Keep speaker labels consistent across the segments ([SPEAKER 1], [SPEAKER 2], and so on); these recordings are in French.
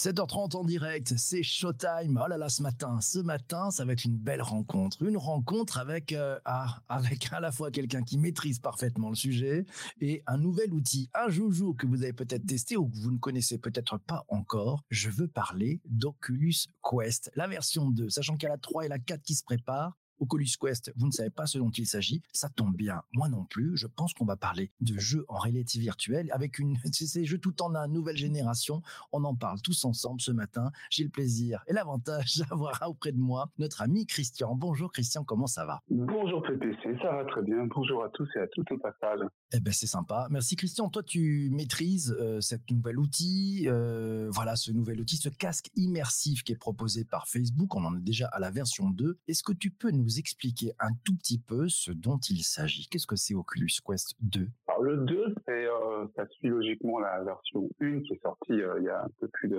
[SPEAKER 1] 7h30 en direct, c'est Showtime. Oh là là, ce matin, ce matin, ça va être une belle rencontre. Une rencontre avec, euh, ah, avec à la fois quelqu'un qui maîtrise parfaitement le sujet et un nouvel outil, un joujou que vous avez peut-être testé ou que vous ne connaissez peut-être pas encore. Je veux parler d'Oculus Quest, la version 2, sachant qu'il y a la 3 et la 4 qui se préparent. Oculus Quest, vous ne savez pas ce dont il s'agit, ça tombe bien, moi non plus. Je pense qu'on va parler de jeux en réalité virtuelle avec une, ces jeux tout en un, nouvelle génération. On en parle tous ensemble ce matin. J'ai le plaisir et l'avantage d'avoir auprès de moi notre ami Christian. Bonjour Christian, comment ça va?
[SPEAKER 2] Bonjour PPC, ça va très bien. Bonjour à tous et à toutes au passage.
[SPEAKER 1] Eh ben c'est sympa. Merci Christian. Toi tu maîtrises euh, nouvel outil, euh, voilà ce nouvel outil, ce casque immersif qui est proposé par Facebook. On en est déjà à la version 2. Est-ce que tu peux nous expliquer un tout petit peu ce dont il s'agit? Qu'est-ce que c'est Oculus Quest 2
[SPEAKER 2] Alors le 2, c'est, euh, ça suit logiquement la version 1 qui est sortie euh, il y a un peu plus de,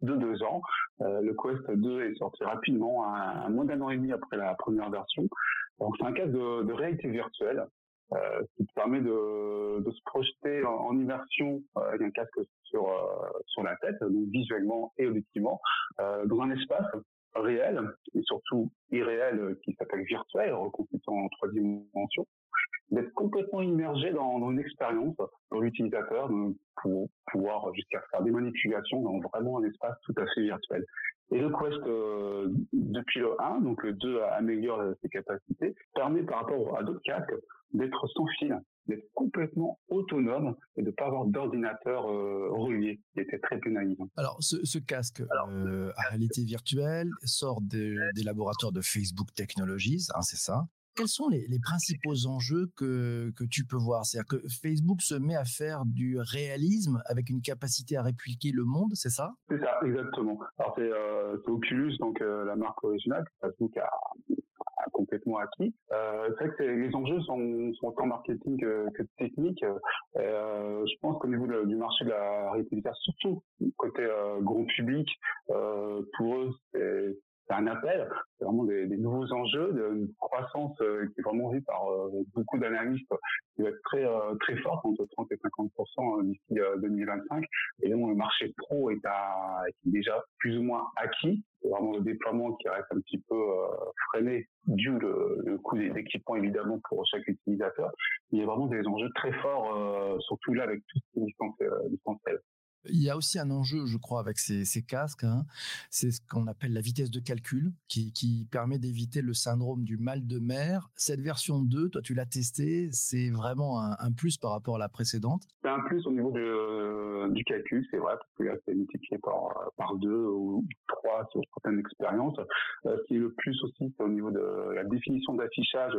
[SPEAKER 2] de, deux ans. Le Quest 2 est sorti rapidement, un, moins d'un an et demi après la première version. Donc c'est un cas de, de réalité virtuelle. Euh, qui permet de, se projeter en, immersion avec un casque sur sur la tête, donc visuellement et auditivement, dans un espace réel et surtout irréel euh, qui s'appelle virtuel, reconstituant en trois dimensions, d'être complètement immergé dans, dans une expérience pour l'utilisateur pour pouvoir jusqu'à faire des manipulations dans vraiment un espace tout à fait virtuel. Et le Quest, euh, depuis le 1, donc le 2 améliore ses capacités, permet par rapport à d'autres casques d'être sans fil, d'être complètement autonome et de ne pas avoir d'ordinateur euh, relié, qui était très pénalisant.
[SPEAKER 1] Alors, ce, ce casque euh, à réalité virtuelle sort des, des laboratoires de Facebook Technologies, hein, c'est ça quels sont les, principaux enjeux que, que tu peux voir? C'est-à-dire que Facebook se met à faire du réalisme avec une capacité à répliquer le monde, c'est ça?
[SPEAKER 2] C'est ça, exactement. Alors c'est euh, Oculus, donc euh, la marque originale que Facebook a, complètement acquis. Euh, c'est vrai que les enjeux sont, autant marketing que, que technique. Je pense qu'au niveau de, du marché de la réalité surtout côté gros public, pour eux, c'est c'est un appel, c'est vraiment des, nouveaux enjeux, une croissance euh, qui est vraiment vue par euh, beaucoup d'analystes qui va être très euh, très forte entre 30 et 50 d'ici 2025. Et donc le marché pro est déjà plus ou moins acquis. C'est vraiment le déploiement qui reste un petit peu freiné dû le, le coût des équipements évidemment pour chaque utilisateur. Il y a vraiment des enjeux très forts, surtout là avec tout ce qui est distanciel.
[SPEAKER 1] Il y a aussi un enjeu, je crois, avec ces, casques. Hein. C'est ce qu'on appelle la vitesse de calcul, qui, permet d'éviter le syndrome du mal de mer. Cette version 2, toi, tu l'as testé, c'est vraiment un, plus par rapport à la précédente
[SPEAKER 2] C'est un plus au niveau du calcul, c'est vrai, parce que là, c'est multiplié par, par deux ou trois sur certaines expériences. Euh, ce qui est le plus aussi, c'est au niveau de la définition d'affichage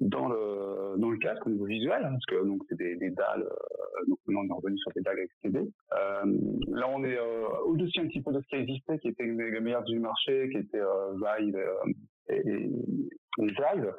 [SPEAKER 2] dans le dans casque au niveau visuel hein, parce que donc c'est des, dalles euh, donc maintenant on est revenu sur des dalles XTD euh, là on est euh, au-dessus un petit peu de ce qui existait qui était les meilleurs du marché qui était euh, Vive euh, et, et, Vive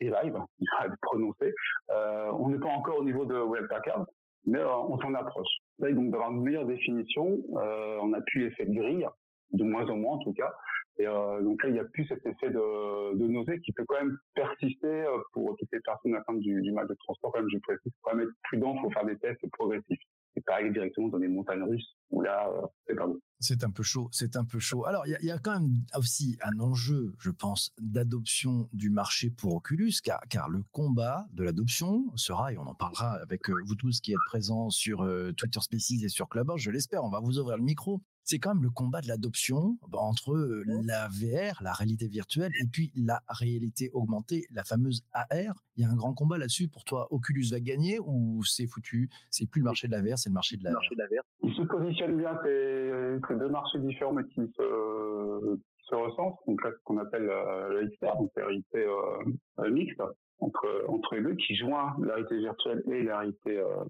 [SPEAKER 2] et Vive il être prononcé. Euh, on n'est pas encore au niveau de Web Packard mais on s'en approche. Là donc d'avoir une meilleure définition on a pu l'effet de grille de moins en moins en tout cas et euh, donc là, il n'y a plus cet effet de, nausée qui peut quand même persister euh, pour toutes les personnes atteintes du, du mal de transport. Je précise, faut quand même être prudent, il faut faire des tests progressifs. Et aller directement dans des montagnes russes où là, euh, c'est pas bon.
[SPEAKER 1] C'est un peu chaud, c'est un peu chaud. Alors, il y a, quand même aussi un enjeu, je pense, d'adoption du marché pour Oculus, car, le combat de l'adoption sera, et on en parlera avec vous tous qui êtes présents sur Twitter Spaces et sur Clubhouse, je l'espère, on va vous ouvrir le micro, c'est quand même le combat de l'adoption entre euh, la VR, la réalité virtuelle, et puis la réalité augmentée, la fameuse AR. Il y a un grand combat là-dessus. Pour toi, Oculus va gagner ou c'est foutu? C'est plus le marché de la VR, c'est le marché de la,
[SPEAKER 2] le marché de la VR. Il se positionne bien, c'est deux marchés différents mais qui se, qui se ressentent. Donc là, ce qu'on appelle euh, le XR, donc la réalité euh, mixte entre entre les deux, qui joint la réalité virtuelle et la réalité euh,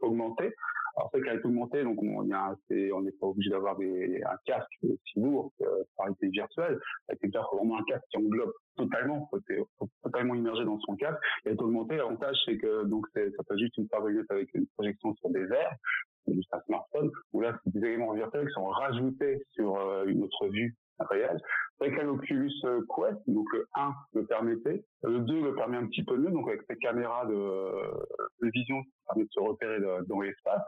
[SPEAKER 2] augmentée. Alors c'est qu'avec augmenté, donc on n'est pas obligé d'avoir un casque aussi lourd que réalité virtuelle. Avec déjà vraiment un casque qui englobe totalement, faut, faut totalement immergé dans son casque. Et augmenté, l'avantage c'est que donc c'est, ça fait juste une fabriquette avec une projection sur des verres, juste un smartphone, où là c'est des éléments virtuels qui sont rajoutés sur euh, une autre vue réelle. Avec l'Oculus Quest, donc le 1 le permettait, le 2 le permet un petit peu mieux, donc avec ces caméras de, vision qui permet de se repérer dans l'espace,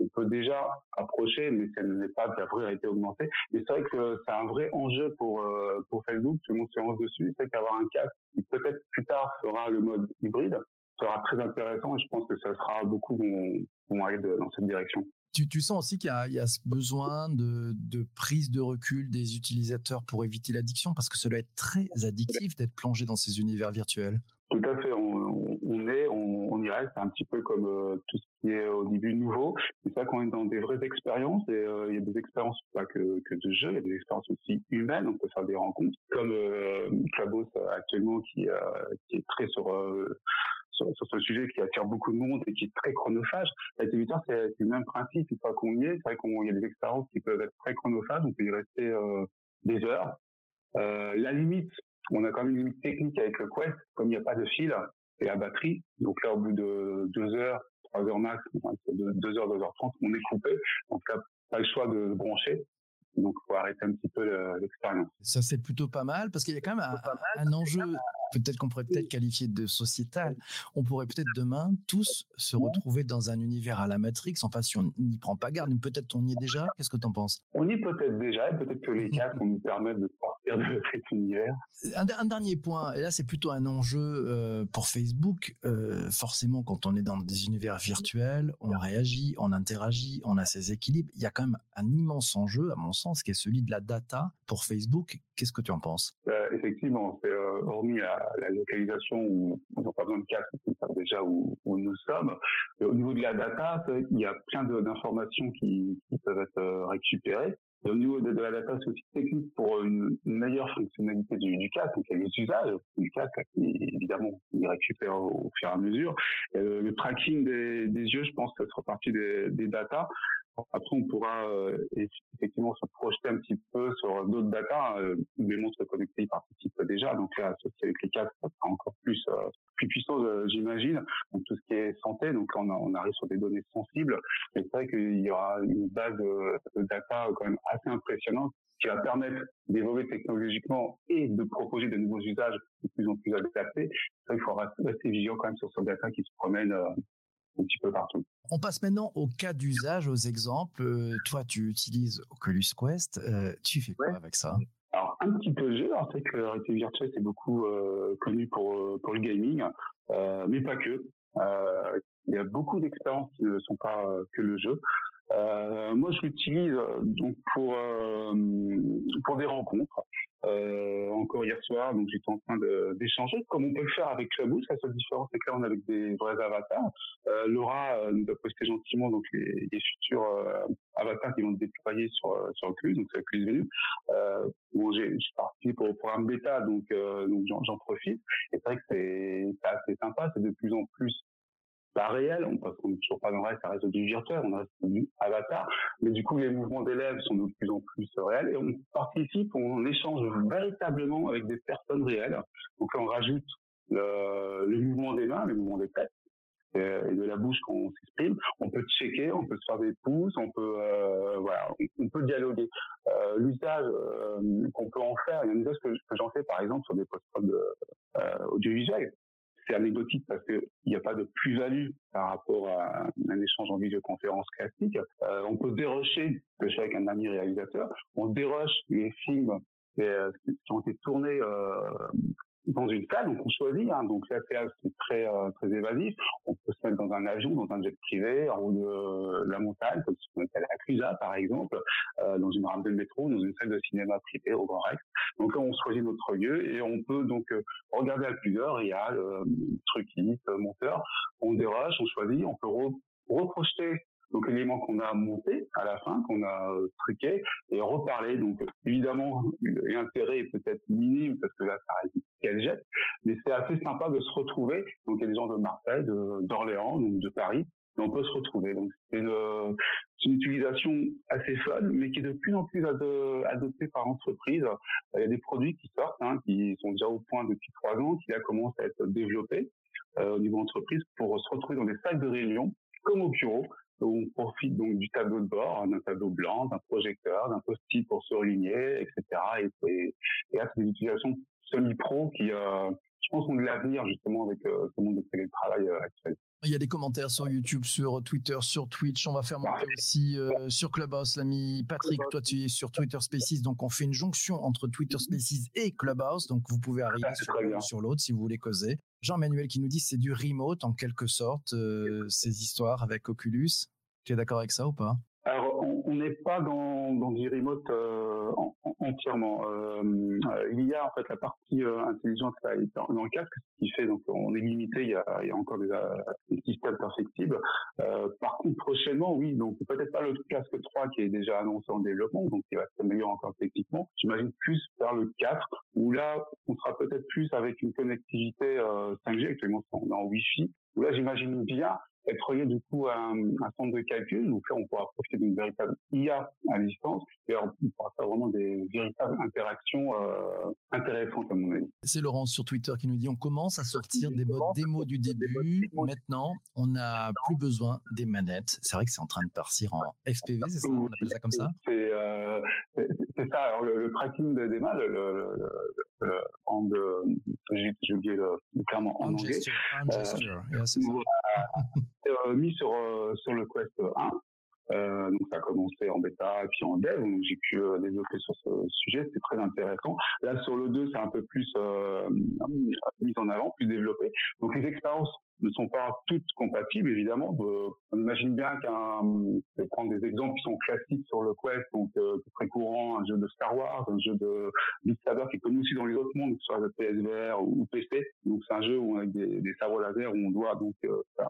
[SPEAKER 2] on peut déjà approcher, mais ce n'est pas de la vraie augmentée. Mais c'est vrai que c'est un vrai enjeu pour pour Facebook, tout le monde se lance dessus, c'est qu'avoir un casque qui peut-être plus tard sera le mode hybride, sera très intéressant et je pense que ça sera beaucoup vont, vont aller dans cette direction.
[SPEAKER 1] Tu, sens aussi qu'il y, a ce besoin de, prise de recul des utilisateurs pour éviter l'addiction, parce que cela être très addictif d'être plongé dans ces univers virtuels.
[SPEAKER 2] Tout à fait. On, est, on, y reste un petit peu comme euh, tout ce qui est au début nouveau. C'est ça qu'on est dans des vraies expériences. Et euh, il y a des expériences pas que, de jeu, il y a des expériences aussi humaines. On peut faire des rencontres, comme euh, Clubhouse actuellement euh, qui est très sur sur, ce sujet qui attire beaucoup de monde et qui est très chronophage. La c'est le même principe. Une fois qu'on y est, c'est vrai qu'il y a des expériences qui peuvent être très chronophages. On peut y rester euh, des heures. Euh, la limite, on a quand même une limite technique avec le Quest, comme il n'y a pas de fil et la batterie. Donc là, au bout de deux heures, trois heures max, deux heures, deux heures trente, on est coupé. Donc là, pas le choix de brancher. Donc, il faut arrêter un petit peu l'expérience.
[SPEAKER 1] Ça, c'est plutôt pas mal parce qu'il y a quand même un, enjeu, peut-être qu'on pourrait peut-être qualifier de sociétal. On pourrait peut-être demain tous se retrouver dans un univers à la Matrix. Enfin, si on n'y prend pas garde, peut-être on y est déjà. Qu'est-ce que tu en penses?
[SPEAKER 2] On y est peut-être déjà et peut-être que les cas vont nous permettre de de cet univers.
[SPEAKER 1] Un, dernier point, et là, c'est plutôt un enjeu euh, pour Facebook. Euh, forcément, quand on est dans des univers virtuels, on réagit, on interagit, on a ses équilibres. Il y a quand même un immense enjeu, à mon sens qui est celui de la data pour Facebook. Qu'est-ce que tu en penses?
[SPEAKER 2] Euh, Effectivement, c'est hormis la, localisation où on n'a pas besoin de casque, déjà où, nous sommes. au niveau de la data, il y a plein d'informations qui, peuvent être euh, récupérées. au niveau de, la data, c'est aussi technique pour une, meilleure fonctionnalité du, casque, donc il y a les usages du qui, évidemment, il récupère au, fur et à mesure. le tracking des, yeux, je pense que ça sera partie des, des datas. Après, on pourra euh, effectivement se projeter un petit peu sur d'autres data. Euh, les montres connectées y participent déjà, donc là, associé avec les casques, ça sera encore plus euh, plus puissant, j'imagine. Donc tout ce qui est santé, donc on, arrive sur des données sensibles. Mais c'est vrai qu'il y aura une base de, data quand même assez impressionnante qui va permettre d'évoluer technologiquement et de proposer de nouveaux usages de plus en plus adaptés. Il faut rester vigilant quand même sur ce data qui se promène un petit peu partout.
[SPEAKER 1] On passe maintenant au cas d'usage, aux exemples. Euh, toi, tu utilises Oculus Quest. Euh, tu fais quoi avec ça?
[SPEAKER 2] Alors, un petit peu jeu. Alors, c'est que la réalité virtuelle, c'est beaucoup euh, connu pour, pour le gaming, mais pas que. Il y a beaucoup d'expériences qui ne sont pas que le jeu. Euh, moi, je l'utilise donc pour pour des rencontres. Euh, encore hier soir, donc j'étais en train d'échanger, comme on peut le faire avec Clubhouse. La seule différence, c'est que là, on est avec des vrais avatars. Euh, Laura euh, nous a posté gentiment donc les, futurs euh, avatars qui vont se déployer sur sur Clubhouse, donc c'est Clubhouse Venu. Euh, bon, j'ai parti pour pour un bêta, donc donc j'en profite. Et c'est vrai que c'est assez sympa, c'est de plus en plus pas réel, on qu'on n'est toujours pas dans le reste, ça reste du virtuel, on reste du avatar, mais du coup les mouvements d'élèves sont de plus en plus réels et on participe, on échange véritablement avec des personnes réelles. Donc on rajoute le, le mouvement des mains, le mouvement des têtes et de la bouche quand on s'exprime. On peut checker, on peut se faire des pouces, on peut euh, voilà, on, peut dialoguer. Euh, L'usage euh, qu'on peut en faire, il y a un usage que, j'en fais par exemple sur des post euh, audiovisuels c'est anecdotique parce qu'il n'y a pas de plus-value par rapport à un échange en vidéoconférence classique. Euh, on peut dérocher, que je fais avec un ami réalisateur, on déroche les films euh, qui ont été tournés euh, dans une salle, donc on choisit. Hein, donc là, c'est très euh, très évasif. On peut se mettre dans un avion, dans un jet privé, en haut de la montagne, comme si on était à la Clusa, par exemple, euh, dans une rame de métro, dans une salle de cinéma privée au Grand Rex. Donc là, on choisit notre lieu et on peut donc euh, regarder à plusieurs, réal, euh, truquistes, monteurs. On déroge, on choisit, on peut reprojeter donc l'élément qu'on a monté à la fin, qu'on a euh, truqué, et reparler. Donc évidemment, l'intérêt est peut-être minime parce que là, ça reste qu'elle jette, mais c'est assez sympa de se retrouver. Donc il y a des gens de Marseille, d'Orléans, donc de Paris, et on peut se retrouver. Donc c'est une, utilisation assez folle, mais qui est de plus en plus adoptée par l'entreprise. Il y a des produits qui sortent, hein, qui sont déjà au point depuis trois ans, qui là commencent à être développés euh, au niveau entreprise pour se retrouver dans des salles de réunion comme au bureau On profite donc du tableau de bord, d'un tableau blanc, d'un projecteur, d'un post-it pour surligner, etc. Et, et là, c'est des utilisations semi-pro qui, euh, je pense, ont de l'avenir justement avec euh, ce monde de télétravail euh, actuel.
[SPEAKER 1] Il y a des commentaires sur YouTube, sur Twitter, sur Twitch. On va faire monter aussi euh, sur Clubhouse. L'ami Patrick, toi tu es sur Twitter Spaces, donc on fait une jonction entre Twitter Spaces et Clubhouse. Donc vous pouvez arriver sur l'un sur l'autre si vous voulez causer. Jean-Manuel qui nous dit c'est du remote en quelque sorte, ces histoires avec Oculus. Tu es d'accord avec ça ou pas?
[SPEAKER 2] Alors, on n'est pas dans, dans du remote euh, entièrement. Euh, euh, il y a en fait la partie intelligente dans, dans, le casque, ce qui fait donc on est limité. Il y a, encore des, des systèmes perfectibles. par contre, prochainement, oui. Donc peut-être pas le casque 3 qui est déjà annoncé en développement, donc qui va s'améliorer encore techniquement. J'imagine plus vers le 4 où là, on sera peut-être plus avec une connectivité 5G. Actuellement, on est en Wi-Fi. Où là, j'imagine bien être relié du coup un, centre de calcul. Donc là, on pourra profiter d'une véritable IA à distance et on pourra faire vraiment des véritables interactions euh, intéressantes à mon avis.
[SPEAKER 1] C'est Laurence sur Twitter qui nous dit on commence à sortir des modes démo du début. Maintenant, on n'a plus besoin des manettes. C'est vrai que c'est en train de partir en FPV, c'est ça On appelle ça comme ça?
[SPEAKER 2] C'est euh, ça. Alors, le, tracking des mains, le, le, le, en j'ai oublié le, terme en anglais. Gesture, gesture. Yeah, euh, mis sur euh, sur le Quest 1. Euh, donc ça a commencé en bêta et puis en dev, donc j'ai pu euh, développer sur ce sujet, c'était très intéressant. Là sur le 2, c'est un peu plus euh, mis en avant, plus développé. Donc les expériences ne sont pas toutes compatibles, évidemment. on imagine bien qu'un, je vais prendre des exemples qui sont classiques sur le Quest, donc euh, très courant, un jeu de Star Wars, un jeu de Beat Saber qui est connu aussi dans les autres mondes, que ce soit le PSVR ou, PC. Donc c'est un jeu où on a des, des sabres laser où on doit donc euh, faire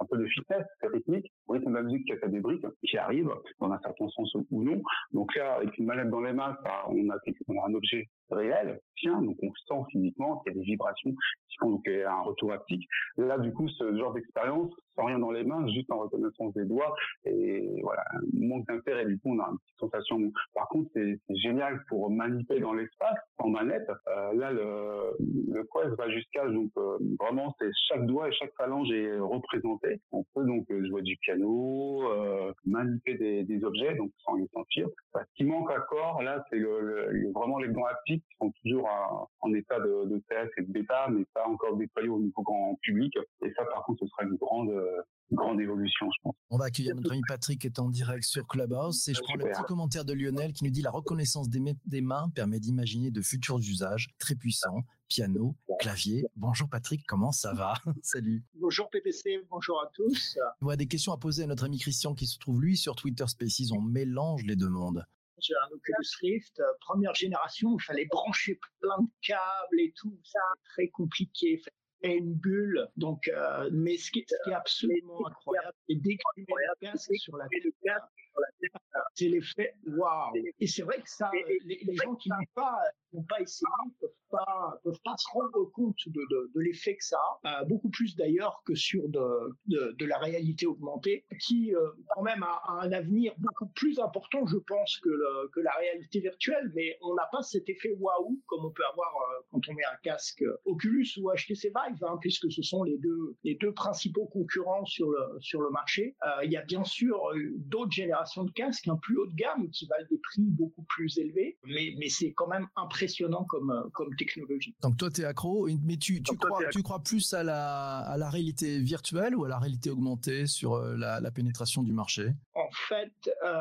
[SPEAKER 2] un peu de fitness, c'est technique. Au rythme de la musique, qui a des briques qui arrivent, dans un certain sens ou non. Donc là, avec une manette dans les mains, on, a, on un objet réel, tiens, donc on sent physiquement qu'il y a des vibrations qui font donc un retour haptique. Du coup, ce genre d'expérience, sans rien dans les mains, juste en reconnaissance des doigts, et voilà, manque d'intérêt. Du coup, on a une petite sensation. Par contre, c'est génial pour manipuler dans l'espace en manette. Euh, là, le, le Quest va jusqu'à donc euh, vraiment, c'est chaque doigt et chaque phalange est représenté. On peut donc euh, jouer du piano, euh, manipuler des, des, objets, donc sans les sentir. ce qui manque encore, là, c'est le, vraiment les gants haptiques qui sont toujours en état de, de test et de bêta, mais pas encore déployés au niveau grand public. Et ça, par contre, ce sera une grande grande évolution, je pense.
[SPEAKER 1] On va accueillir notre ami Patrick qui est en direct sur Clubhouse. Et je prends le petit commentaire de Lionel qui nous dit la reconnaissance des, des mains permet d'imaginer de futurs usages très puissants. Piano, clavier. Bonjour Patrick, comment ça va? Salut.
[SPEAKER 3] Bonjour PPC, bonjour à tous.
[SPEAKER 1] On a des questions à poser à notre ami Christian qui se trouve lui sur Twitter Spaces. On mélange les deux mondes.
[SPEAKER 3] J'ai un Oculus Rift, euh, première génération, il fallait brancher plein de câbles et tout, ça très compliqué et une bulle. Donc, euh, mais ce qui, est absolument incroyable, c'est dès que tu mets le casque sur la tête, c'est l'effet waouh. Et c'est vrai que ça, les, les gens qui n'ont pas, n'ont pas essayé pas, peuvent pas se rendre compte de, l'effet que ça a, euh, beaucoup plus d'ailleurs que sur de, la réalité augmentée, qui euh, quand même a, un avenir beaucoup plus important, je pense, que, la réalité virtuelle. Mais on n'a pas cet effet waouh comme on peut avoir euh, quand on met un casque Oculus ou HTC Vive, hein, puisque ce sont les deux, principaux concurrents sur le, marché. Il y a bien sûr d'autres générations de casques, un plus haut de gamme, qui valent des prix beaucoup plus élevés, mais, mais c'est quand même impressionnant comme, comme technologie.
[SPEAKER 1] Donc toi, tu es accro, mais tu, tu, crois, tu crois plus à la, à la réalité virtuelle ou à la réalité augmentée sur euh, la, la pénétration du marché?
[SPEAKER 3] En fait, euh,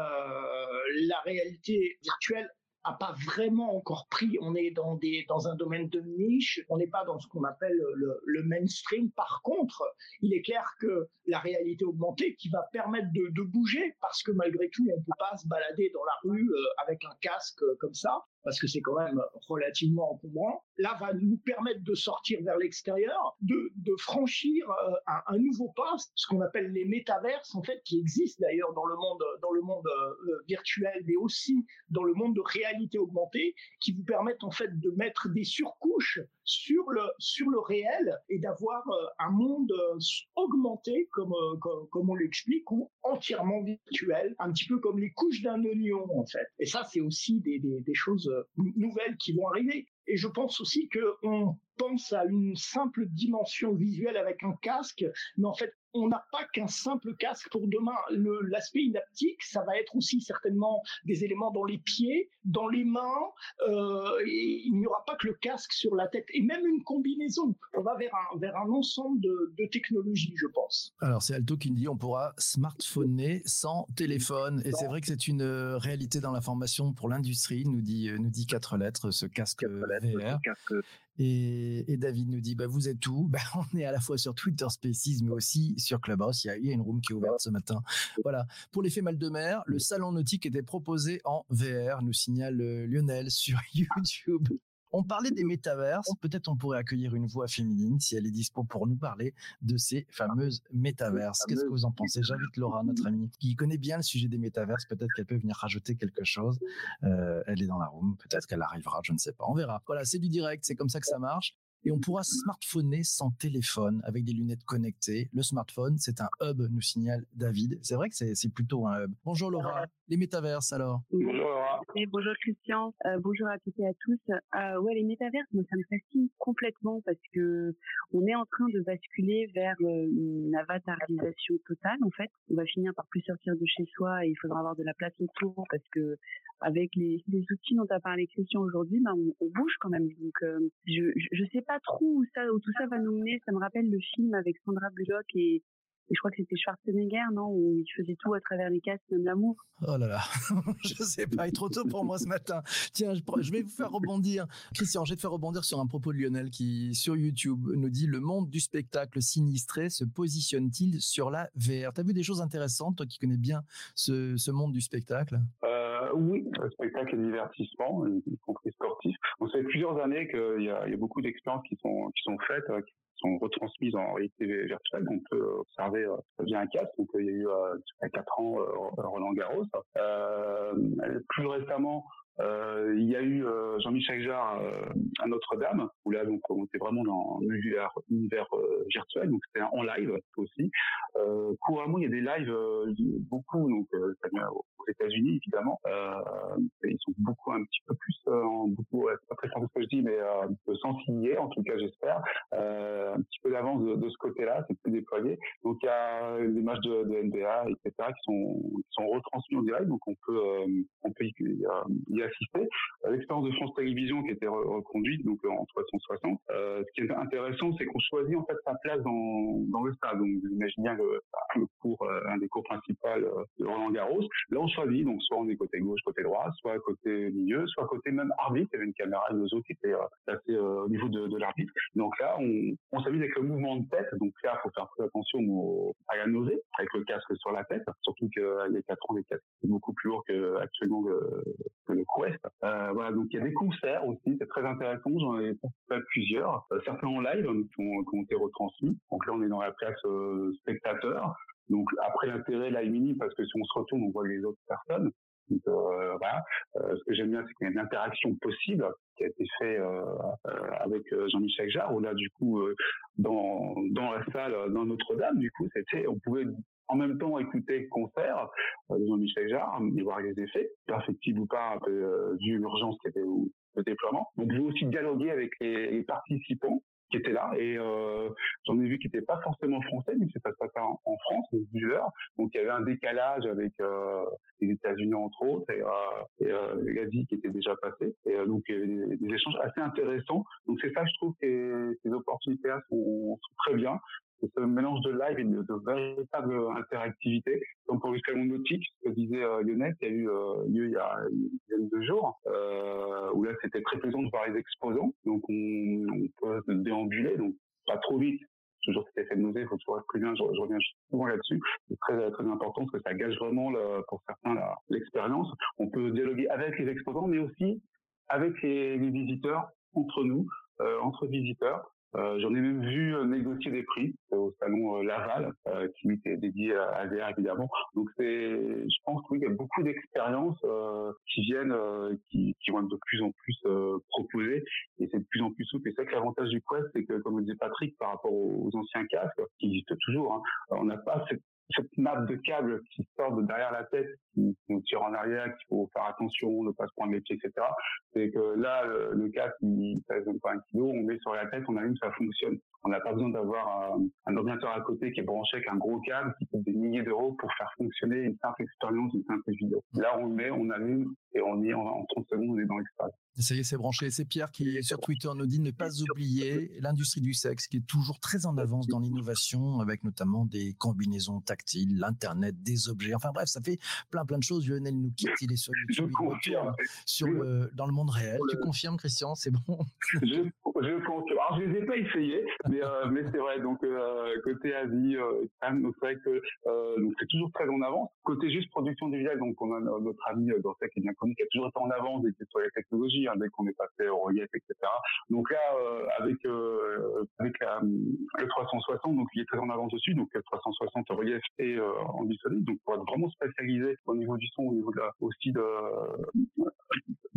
[SPEAKER 3] la réalité virtuelle a pas vraiment encore pris. On est dans des dans un domaine de niche. On n'est pas dans ce qu'on appelle le, le, mainstream. Par contre, il est clair que la réalité augmentée qui va permettre de, de bouger, parce que malgré tout, on peut pas se balader dans la rue euh, avec un casque comme ça parce que c'est quand même relativement encombrant, là va nous permettre de sortir vers l'extérieur, de, franchir euh, un, nouveau pas, ce qu'on appelle les métaverses, en fait, qui existent d'ailleurs dans le monde, dans le monde euh, virtuel, mais aussi dans le monde de réalité augmentée, qui vous permettent en fait de mettre des surcouches sur le, sur le réel et d'avoir euh, un monde augmenté, comme, comme, on l'explique, ou entièrement virtuel, un petit peu comme les couches d'un oignon, en fait. Et ça, c'est aussi des choses nouvelles qui vont arriver. Et je pense aussi qu'on pense à une simple dimension visuelle avec un casque, mais en fait, on n'a pas qu'un simple casque pour demain. L'aspect inaptique, ça va être aussi certainement des éléments dans les pieds, dans les mains. Euh, il n'y aura pas que le casque sur la tête et même une combinaison. On va vers un, vers un ensemble de, de technologies, je pense.
[SPEAKER 1] Alors c'est Alto qui me dit on pourra smartphoner sans téléphone et c'est vrai que c'est une euh, réalité dans l'information pour l'industrie. Nous dit nous dit quatre lettres ce casque VR. Et, David nous dit, bah, vous êtes où? Bah, On est à la fois sur Twitter Spaces, mais aussi sur Clubhouse. Il y, a, une room qui est ouverte ce matin. Voilà. Pour l'effet mal de mer, le salon nautique était proposé en VR, nous signale euh, Lionel sur YouTube. On parlait des métaverses. Peut-être on pourrait accueillir une voix féminine si elle est dispo pour nous parler de ces fameuses métaverses. Qu'est-ce que vous en pensez? J'invite Laura, notre amie, qui connaît bien le sujet des métaverses. Peut-être qu'elle peut venir rajouter quelque chose. Euh, elle est dans la room. Peut-être qu'elle arrivera. Je ne sais pas. On verra. Voilà, c'est du direct. C'est comme ça que ça marche et on pourra smartphoner sans téléphone avec des lunettes connectées. Le smartphone, c'est un hub, nous signale David. C'est vrai que c'est plutôt un hub. Bonjour Laura, les métaverses alors?
[SPEAKER 2] Bonjour
[SPEAKER 4] Christian, euh, bonjour à toutes et à tous. Euh, ouais, les métaverses, moi ça me fascine complètement parce que on est en train de basculer vers euh, une avatarisation totale en fait. On va finir par plus sortir de chez soi et il faudra avoir de la place autour parce que avec les, outils dont a parlé Christian aujourd'hui, ben on, bouge quand même. Donc je, je sais pas trop où ça, où tout ça va nous mener. Ça me rappelle le film avec Sandra Bullock et, je crois que c'était Schwarzenegger, non Où il faisait tout à travers les casques, même l'amour.
[SPEAKER 1] Oh là là, je sais pas, il est trop tôt pour moi ce matin. Tiens, je, vais vous faire rebondir. Christian, je vais te faire rebondir sur un propos de Lionel qui, sur YouTube, nous dit Le monde du spectacle sinistré se positionne-t-il sur la VR? T'as vu des choses intéressantes, toi qui connais bien ce, ce monde du spectacle?
[SPEAKER 2] Euh, Oui, le spectacle et divertissement, y compris sportif. On sait plusieurs années qu'il y, a, beaucoup d'expériences qui sont, qui sont faites, euh, qui sont retransmises en réalité virtuelle. On peut observer euh, via un casque. Donc, il y a eu y a quatre ans Roland Garros. plus récemment, euh, il y a eu euh, Jean-Michel Jarre euh, à Notre-Dame, où là donc on était vraiment dans un univers, univers virtuel, donc c'était en live aussi. couramment, il y a des lives beaucoup, États-Unis évidemment. ils sont beaucoup un petit peu plus, en, beaucoup, c'est pas très simple ce que je dis, mais sans signer, en tout cas j'espère, un petit peu d'avance de, ce côté-là, c'est plus déployé. Donc il y a des matchs de, NBA, etc. qui sont retransmis en direct, donc on peut y, assisté. L'expérience de France Télévisions qui était reconduite donc en 360. Euh, ce qui est intéressant, c'est qu'on choisit en fait sa place dans, le stade. Donc vous imaginez bien le, le cours, euh, un des cours principaux euh, de Roland Garros. Là, on donc soit on est côté gauche, côté droit, soit côté milieu, soit côté même arbitre. Il y avait une caméra autres qui était placée au niveau de, de l'arbitre. Donc là, on, on s'amuse avec le mouvement de tête. Donc là, faut faire très attention à la nausée avec le casque sur la tête. Surtout qu'il y a 4 ans, les casques sont beaucoup plus lourds que, que le euh, voilà, donc il y a des concerts aussi, c'est très intéressant. J'en ai fait plusieurs, euh, certains en live hein, qui ont, qui ont, été retransmis. Donc là, on est dans la place euh, spectateur. Donc après l'intérêt là est minime parce que si on se retourne, on voit les autres personnes. Donc, euh, voilà. Euh, ce que j'aime bien, c'est qu'il y a une interaction possible qui a été fait euh, avec Jean-Michel Jarre. Où là, du coup, dans dans la salle, dans Notre-Dame, du coup, c'était, on pouvait en même temps écouter le concert euh, de Jean-Michel Jarre et voir les effets, perfectibles ou pas, un peu euh, vu l'urgence qui était au, déploiement. Donc, je aussi dialoguer avec les, participants qui étaient là. Et euh, j'en ai vu qui n'étaient pas forcément français mais c'est pas ça en, en France les viewers donc il y avait un décalage avec euh, les États-Unis entre autres et, euh, et euh, l'Asie qui était déjà passé et donc il y avait des, échanges assez intéressants. Donc c'est ça je trouve que ces opportunités sont, sont très bien c'est un mélange de live et de, véritable interactivité. Comme pour le nautique, ce que disait euh, Lionel, qui a eu euh, lieu il y a une dizaine de jours, euh, où là c'était très plaisant de voir les exposants. Donc on, on peut déambuler, donc pas trop vite, toujours cet effet de nausée, il faut toujours être bien, je, reviens souvent là-dessus, c'est très très important parce que ça gage vraiment pour certains l'expérience. On peut dialoguer avec les exposants, mais aussi avec les, les visiteurs, entre nous, euh, entre visiteurs, euh, J'en ai même vu euh, négocier des prix au salon euh, Laval, euh, qui était dédié à ADR évidemment. Donc c'est, je pense qu'il y a beaucoup d'expériences qui viennent, qui, qui, vont être de plus en plus proposées, et c'est de plus en plus souple. Et c'est que l'avantage du Quest, c'est que, comme le disait Patrick, par rapport aux anciens casques, qui existent toujours, hein, on n'a pas cette cette nappe de câble qui sort de derrière la tête, qui, nous tire en arrière, qu'il faut faire attention, ne pas se prendre les pieds, etc. C'est que là, le, casque, il pèse même pas un kilo, on met sur la tête, on allume, ça fonctionne. On n'a pas besoin d'avoir un, un, ordinateur à côté qui est branché avec un gros câble qui coûte des milliers d'euros pour faire fonctionner une simple expérience, une simple vidéo. Là, on le met, on allume et on y est en, 30 secondes, on est dans l'espace.
[SPEAKER 1] Ça y est, c'est branché. C'est Pierre qui, sur Twitter, nous dit ne pas oublier l'industrie du sexe qui est toujours très en avance dans l'innovation avec notamment des combinaisons tactiles, l'Internet, des objets. Enfin bref, ça fait plein plein de choses. Lionel nous quitte, il est sur YouTube, sur le, dans le monde réel. Tu confirmes, Christian? C'est bon?
[SPEAKER 2] Je, je confirme. Alors, je ne les ai pas essayés, mais, euh, mais c'est vrai. Donc, euh, côté Asie, euh, c'est vrai que donc c'est toujours très en avance. Côté juste production du visuel, donc on a notre ami dans qui est bien connu, qui a toujours été en avance sur les technologies, hein, dès qu'on est passé au relief, etc. Donc là, avec avec le 360, donc il est très en avance dessus. Donc le 360 relief et en solide. Donc pour être vraiment spécialisé au niveau du son, au niveau de la, aussi de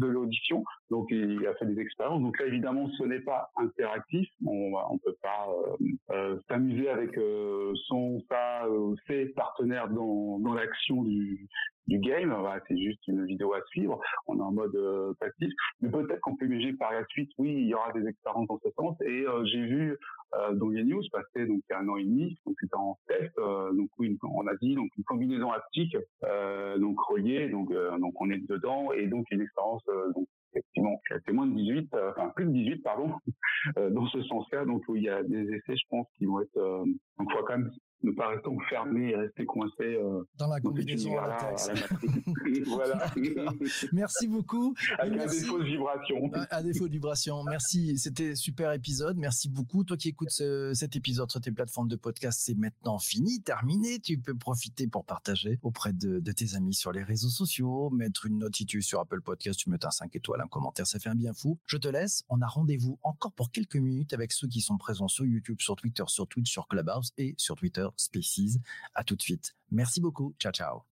[SPEAKER 2] de l'audition. Donc il a fait des expériences. Donc là évidemment ce n'est pas interactif. On on peut pas euh, euh, s'amuser avec euh, son ça ses partenaires dans dans l'action du du game, c'est juste une vidéo à suivre, on est en mode passif, mais peut-être peut imaginer par la suite, oui, il y aura des expériences dans ce sens, et j'ai vu euh, les news passer donc il un an et demi, donc c'était en test, donc oui, on a dit donc une combinaison haptique, donc reliée, donc donc on est dedans, et donc une expérience donc effectivement, c'est moins de 18, euh, enfin plus de 18, pardon, euh, dans ce sens-là. Donc, il y a des essais, je pense, qui vont être, euh, donc, faut quand même ne pas rester enfermé et rester coincé euh,
[SPEAKER 1] dans la combinaison à la voilà. merci beaucoup.
[SPEAKER 2] Avec un défaut de vibration.
[SPEAKER 1] Un défaut de vibration. Merci. C'était super épisode. Merci beaucoup. Toi qui écoutes cet épisode sur tes plateformes de podcast, c'est maintenant fini, terminé. Tu peux profiter pour partager auprès de, tes amis sur les réseaux sociaux, mettre une note si tu es sur Apple Podcast, tu mets un 5 étoiles, un commentaire, ça fait un bien fou. Je te laisse. On a rendez-vous encore pour quelques minutes avec ceux qui sont présents sur YouTube, sur Twitter, sur Twitch, sur Clubhouse et sur Twitter Species. À tout de suite. Merci beaucoup. Ciao, ciao.